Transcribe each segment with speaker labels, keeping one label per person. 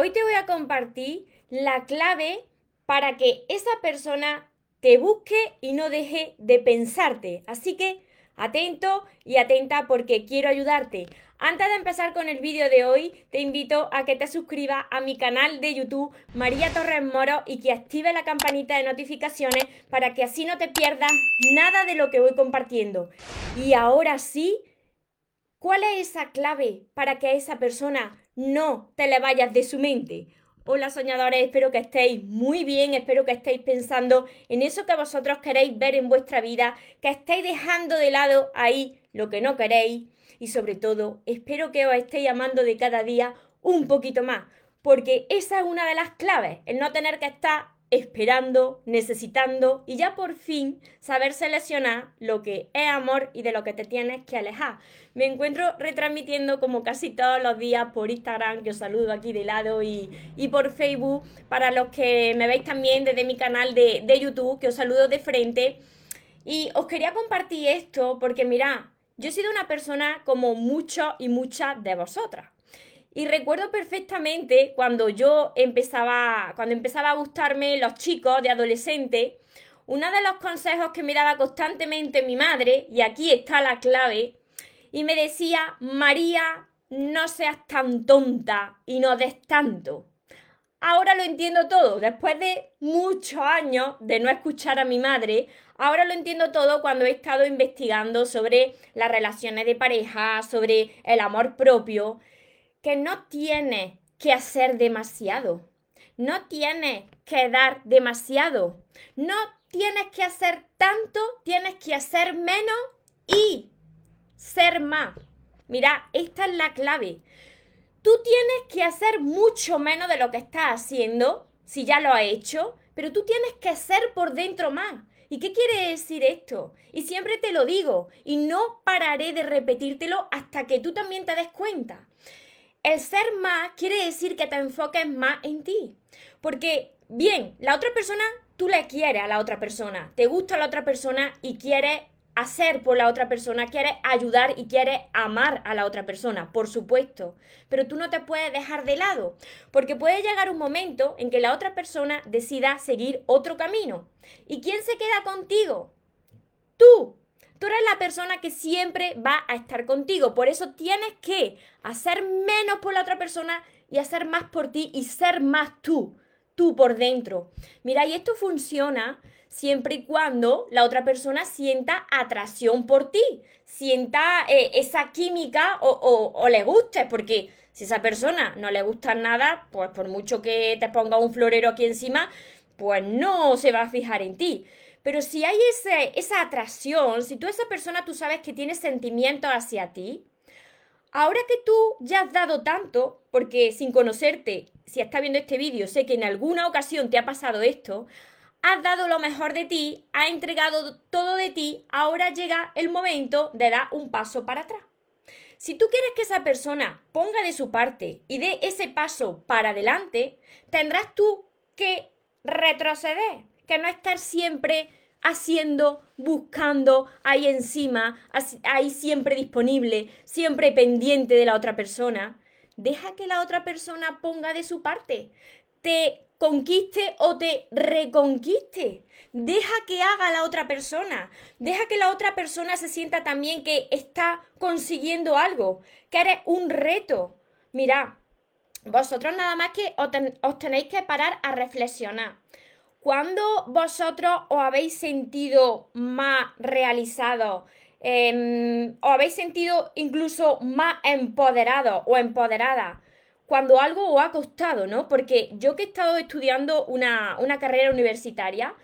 Speaker 1: Hoy te voy a compartir la clave para que esa persona te busque y no deje de pensarte. Así que atento y atenta porque quiero ayudarte. Antes de empezar con el vídeo de hoy, te invito a que te suscribas a mi canal de YouTube María Torres Moro y que active la campanita de notificaciones para que así no te pierdas nada de lo que voy compartiendo. Y ahora sí, ¿cuál es esa clave para que a esa persona no te le vayas de su mente. Hola soñadores, espero que estéis muy bien, espero que estéis pensando en eso que vosotros queréis ver en vuestra vida, que estéis dejando de lado ahí lo que no queréis y sobre todo espero que os estéis amando de cada día un poquito más, porque esa es una de las claves, el no tener que estar esperando, necesitando y ya por fin saber seleccionar lo que es amor y de lo que te tienes que alejar. Me encuentro retransmitiendo como casi todos los días por Instagram, que os saludo aquí de lado, y, por Facebook, para los que me veis también desde mi canal de, de YouTube, que os saludo de frente. Y os quería compartir esto porque mirad, yo he sido una persona como muchos y muchas de vosotras. Y recuerdo perfectamente cuando yo empezaba, cuando empezaba a gustarme los chicos de adolescente, uno de los consejos que me daba constantemente mi madre, y aquí está la clave, y me decía, María, no seas tan tonta y no des tanto. Ahora lo entiendo todo, después de muchos años de no escuchar a mi madre, ahora lo entiendo todo cuando he estado investigando sobre las relaciones de pareja, sobre el amor propio que no tiene que hacer demasiado. No tiene que dar demasiado. No tienes que hacer tanto, tienes que hacer menos y ser más. Mira, esta es la clave. Tú tienes que hacer mucho menos de lo que estás haciendo, si ya lo has hecho, pero tú tienes que ser por dentro más. ¿Y qué quiere decir esto? Y siempre te lo digo, y no pararé de repetírtelo hasta que tú también te des cuenta. El ser más quiere decir que te enfoques más en ti. Porque, bien, la otra persona, tú le quieres a la otra persona, te gusta la otra persona y quieres hacer por la otra persona, quieres ayudar y quieres amar a la otra persona, por supuesto. Pero tú no te puedes dejar de lado, porque puede llegar un momento en que la otra persona decida seguir otro camino. ¿Y quién se queda contigo? Tú. Tú eres la persona que siempre va a estar contigo. Por eso tienes que hacer menos por la otra persona y hacer más por ti y ser más tú, tú por dentro. Mira, y esto funciona siempre y cuando la otra persona sienta atracción por ti, sienta eh, esa química o, o le guste, porque si esa persona no le gusta nada, pues por mucho que te ponga un florero aquí encima, pues no se va a fijar en ti. Pero si hay esa atracción, si tú esa persona tú sabes que tiene sentimientos hacia ti, ahora que tú ya has dado tanto, porque sin conocerte, si estás viendo este vídeo, sé que en alguna ocasión te ha pasado esto, has dado lo mejor de ti, has entregado todo de ti, ahora llega el momento de dar un paso para atrás. Si tú quieres que esa persona ponga de su parte y dé ese paso para adelante, tendrás tú que retroceder, que no estar siempre haciendo, buscando, ahí encima, ahí siempre disponible, siempre pendiente de la otra persona. Deja que la otra persona ponga de su parte, te conquiste o te reconquiste. Deja que haga la otra persona. Deja que la otra persona se sienta también que está consiguiendo algo, que eres un reto. Mira, vosotros nada más que os tenéis que parar a reflexionar. ¿Cuándo vosotros os habéis sentido más realizados? Em, ¿Os habéis sentido incluso más empoderados o empoderadas? Cuando algo os ha costado, ¿no? Porque yo que he estado estudiando una, una carrera universitaria,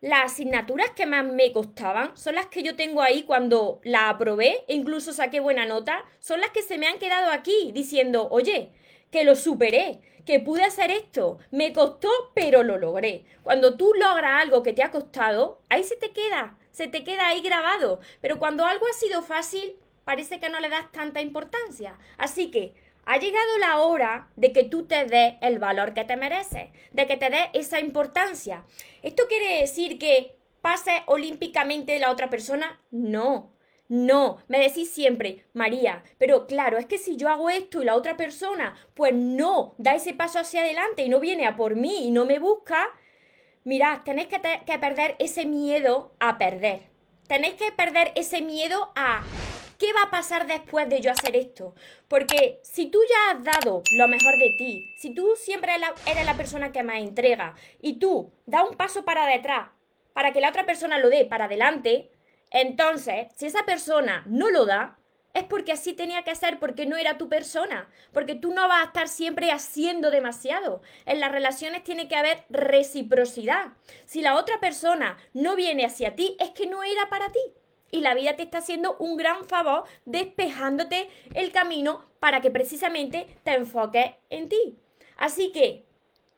Speaker 1: las asignaturas que más me costaban son las que yo tengo ahí cuando la aprobé e incluso saqué buena nota, son las que se me han quedado aquí diciendo, oye, que lo superé, que pude hacer esto, me costó, pero lo logré. Cuando tú logras algo que te ha costado, ahí se te queda, se te queda ahí grabado. Pero cuando algo ha sido fácil, parece que no le das tanta importancia. Así que ha llegado la hora de que tú te des el valor que te mereces, de que te des esa importancia. ¿Esto quiere decir que pase olímpicamente la otra persona? No. No, me decís siempre, María, pero claro, es que si yo hago esto y la otra persona, pues no, da ese paso hacia adelante y no viene a por mí y no me busca, mirad, tenéis que, perder ese miedo a perder. Tenéis que perder ese miedo a ¿qué va a pasar después de yo hacer esto? Porque si tú ya has dado lo mejor de ti, si tú siempre eres la persona que más entrega y tú das un paso para detrás para que la otra persona lo dé para adelante, entonces, si esa persona no lo da, es porque así tenía que ser, porque no era tu persona, porque tú no vas a estar siempre haciendo demasiado. En las relaciones tiene que haber reciprocidad. Si la otra persona no viene hacia ti, es que no era para ti. Y la vida te está haciendo un gran favor despejándote el camino para que precisamente te enfoques en ti. Así que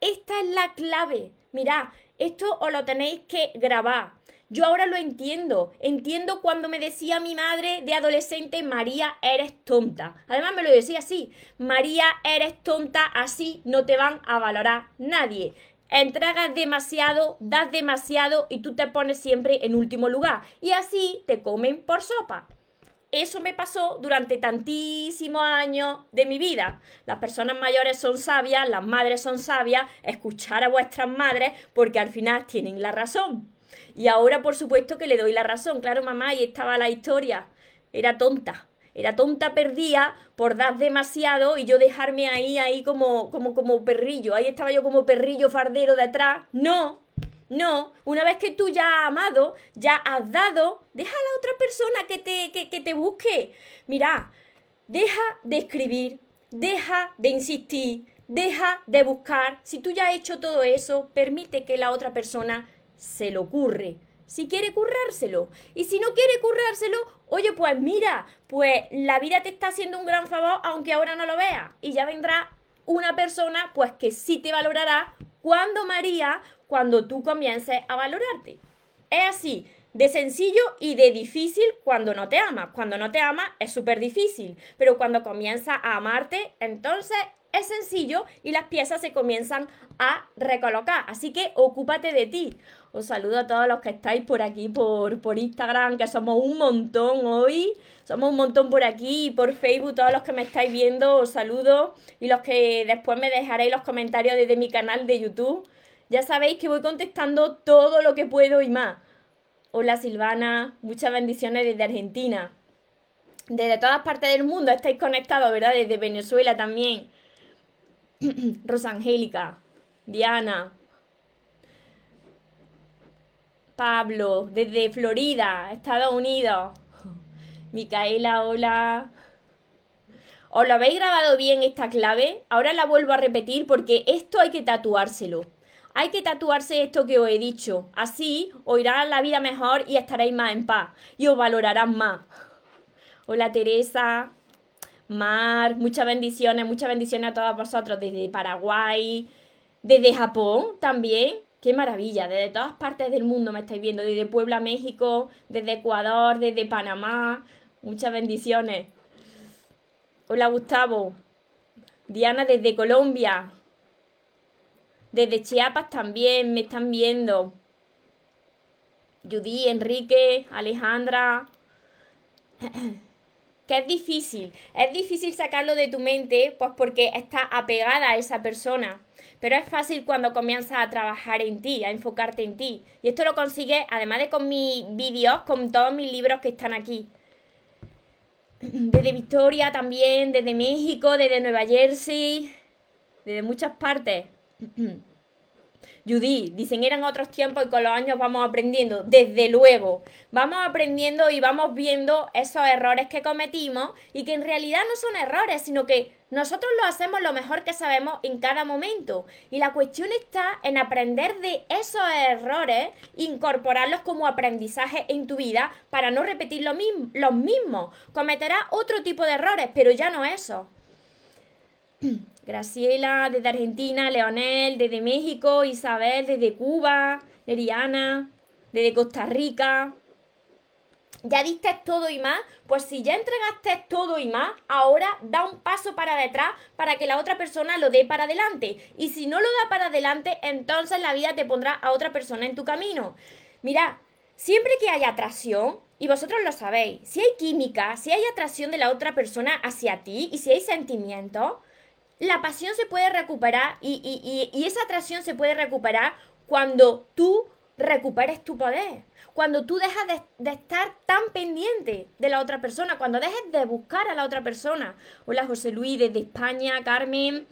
Speaker 1: esta es la clave. Mirad, esto os lo tenéis que grabar. Yo ahora lo entiendo. Entiendo cuando me decía mi madre de adolescente, María, eres tonta. Además me lo decía así, María, eres tonta, así no te van a valorar nadie. Entregas demasiado, das demasiado y tú te pones siempre en último lugar. Y así te comen por sopa. Eso me pasó durante tantísimos años de mi vida. Las personas mayores son sabias, las madres son sabias, escuchar a vuestras madres porque al final tienen la razón. Y ahora, por supuesto, que le doy la razón. Claro, mamá, ahí estaba la historia. Era tonta. Era tonta perdida por dar demasiado y yo dejarme ahí, ahí como, como, como perrillo. Ahí estaba yo como perrillo fardero detrás. No, no. Una vez que tú ya has amado, ya has dado, deja a la otra persona que te, que, que te busque. Mira, deja de escribir, deja de insistir, deja de buscar. Si tú ya has hecho todo eso, permite que la otra persona se lo ocurre. Si quiere currárselo. Y si no quiere currárselo, oye, pues mira, pues la vida te está haciendo un gran favor, aunque ahora no lo veas. Y ya vendrá una persona, pues que sí te valorará cuando María, cuando tú comiences a valorarte. Es así, de sencillo y de difícil cuando no te amas. Cuando no te amas es súper difícil, pero cuando comienza a amarte, entonces es sencillo y las piezas se comienzan a recolocar. Así que ocúpate de ti. Os saludo a todos los que estáis por aquí, por, por Instagram, que somos un montón hoy. Somos un montón por aquí y por Facebook, todos los que me estáis viendo, os saludo. Y los que después me dejaréis los comentarios desde mi canal de YouTube. Ya sabéis que voy contestando todo lo que puedo y más. Hola Silvana, muchas bendiciones desde Argentina. Desde todas partes del mundo estáis conectados, ¿verdad? Desde Venezuela también. Rosangélica, Diana, Pablo, desde Florida, Estados Unidos. Micaela, hola. ¿Os lo habéis grabado bien esta clave? Ahora la vuelvo a repetir porque esto hay que tatuárselo. Hay que tatuarse esto que os he dicho. Así os irá la vida mejor y estaréis más en paz. Y os valorarán más. Hola Teresa. Mar, muchas bendiciones, muchas bendiciones a todos vosotros desde Paraguay, desde Japón también. Qué maravilla, desde todas partes del mundo me estáis viendo, desde Puebla, México, desde Ecuador, desde Panamá. Muchas bendiciones. Hola Gustavo. Diana desde Colombia. Desde Chiapas también me están viendo. Judy, Enrique, Alejandra. que es difícil. Es difícil sacarlo de tu mente, pues porque está apegada a esa persona. Pero es fácil cuando comienzas a trabajar en ti, a enfocarte en ti. Y esto lo consigues, además de con mis vídeos, con todos mis libros que están aquí. Desde Victoria también, desde México, desde Nueva Jersey, desde muchas partes. Judy, dicen eran otros tiempos y con los años vamos aprendiendo. Desde luego, vamos aprendiendo y vamos viendo esos errores que cometimos y que en realidad no son errores, sino que nosotros lo hacemos lo mejor que sabemos en cada momento. Y la cuestión está en aprender de esos errores, incorporarlos como aprendizaje en tu vida para no repetir lo mismo, los mismos. Cometerás otro tipo de errores, pero ya no eso. Graciela desde Argentina, Leonel desde México, Isabel desde Cuba, Leriana desde Costa Rica. ¿Ya diste todo y más? Pues si ya entregaste todo y más, ahora da un paso para detrás para que la otra persona lo dé para adelante. Y si no lo da para adelante, entonces la vida te pondrá a otra persona en tu camino. Mira, siempre que haya atracción, y vosotros lo sabéis, si hay química, si hay atracción de la otra persona hacia ti y si hay sentimiento, la pasión se puede recuperar y, y esa atracción se puede recuperar cuando tú recuperes tu poder. Cuando tú dejas de, estar tan pendiente de la otra persona, cuando dejes de buscar a la otra persona. Hola José Luis desde España, Carmen,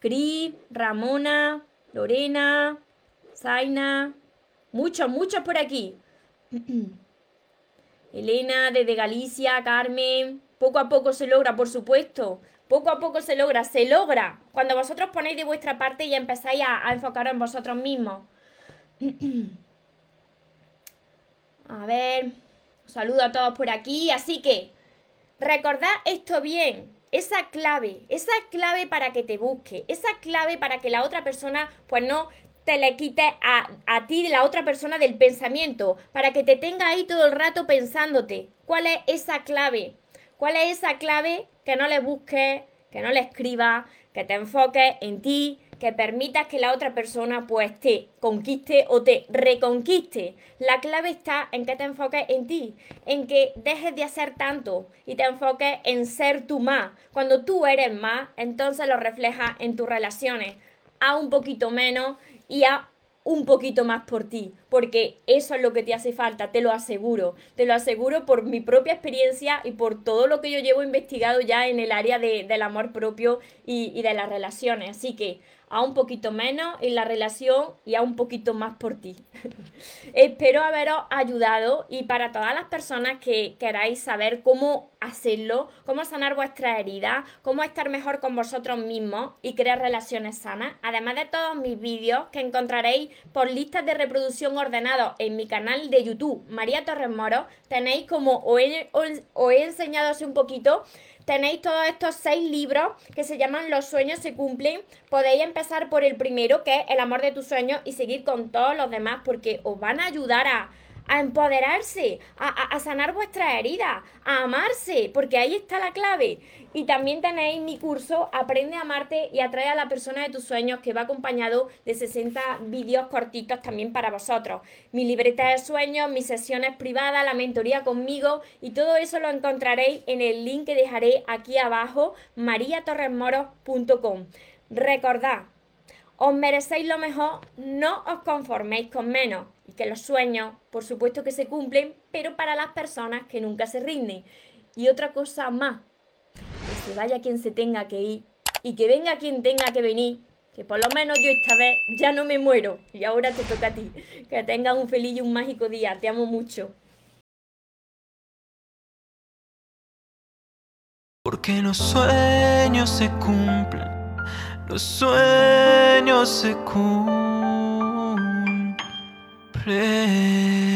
Speaker 1: Cris, Ramona, Lorena, Zaina, muchos, muchos por aquí. Elena desde Galicia, Carmen, poco a poco se logra, por supuesto. Poco a poco se logra, se logra cuando vosotros ponéis de vuestra parte y empezáis a, enfocaros en vosotros mismos. A ver, saludo a todos por aquí. Así que, recordad esto bien. Esa clave, esa clave para que te busque, esa clave para que la otra persona, pues no te le quite a, a ti, la otra persona, del pensamiento, para que te tenga ahí todo el rato pensándote. ¿Cuál es esa clave? ¿Cuál es esa clave que no le busques, que no le escribas, que te enfoques en ti, que permitas que la otra persona pues te conquiste o te reconquiste. La clave está en que te enfoques en ti, en que dejes de hacer tanto y te enfoques en ser tú más. Cuando tú eres más, entonces lo reflejas en tus relaciones. A un poquito menos y a un poquito más por ti, porque eso es lo que te hace falta, te lo aseguro, te lo aseguro por mi propia experiencia y por todo lo que yo llevo investigado ya en el área del amor propio y, y de las relaciones. Así que a un poquito menos en la relación y a un poquito más por ti. Espero haberos ayudado y para todas las personas que queráis saber cómo hacerlo, cómo sanar vuestras heridas, cómo estar mejor con vosotros mismos y crear relaciones sanas, además de todos mis vídeos que encontraréis por listas de reproducción ordenados en mi canal de YouTube, María Torres Moro, tenéis como os he, os he enseñado hace un poquito tenéis todos estos seis libros que se llaman Los sueños se cumplen. Podéis empezar por el primero, que es El amor de tus sueños, y seguir con todos los demás porque os van a ayudar a a empoderarse, a, sanar vuestras heridas, a amarse, porque ahí está la clave. Y también tenéis mi curso Aprende a amarte y atrae a la persona de tus sueños, que va acompañado de 60 vídeos cortitos también para vosotros. Mi libreta de sueños, mis sesiones privadas, la mentoría conmigo y todo eso lo encontraréis en el link que dejaré aquí abajo, mariatorresmoros.com. Recordad, os merecéis lo mejor, no os conforméis con menos que los sueños, por supuesto que se cumplen, pero para las personas que nunca se rinden. Y otra cosa más, que se vaya quien se tenga que ir y que venga quien tenga que venir, que por lo menos yo esta vez ya no me muero y ahora te toca a ti. Que tengas un feliz y un mágico día, te amo mucho.
Speaker 2: Porque los sueños se cumplen, los sueños se cumplen. Play.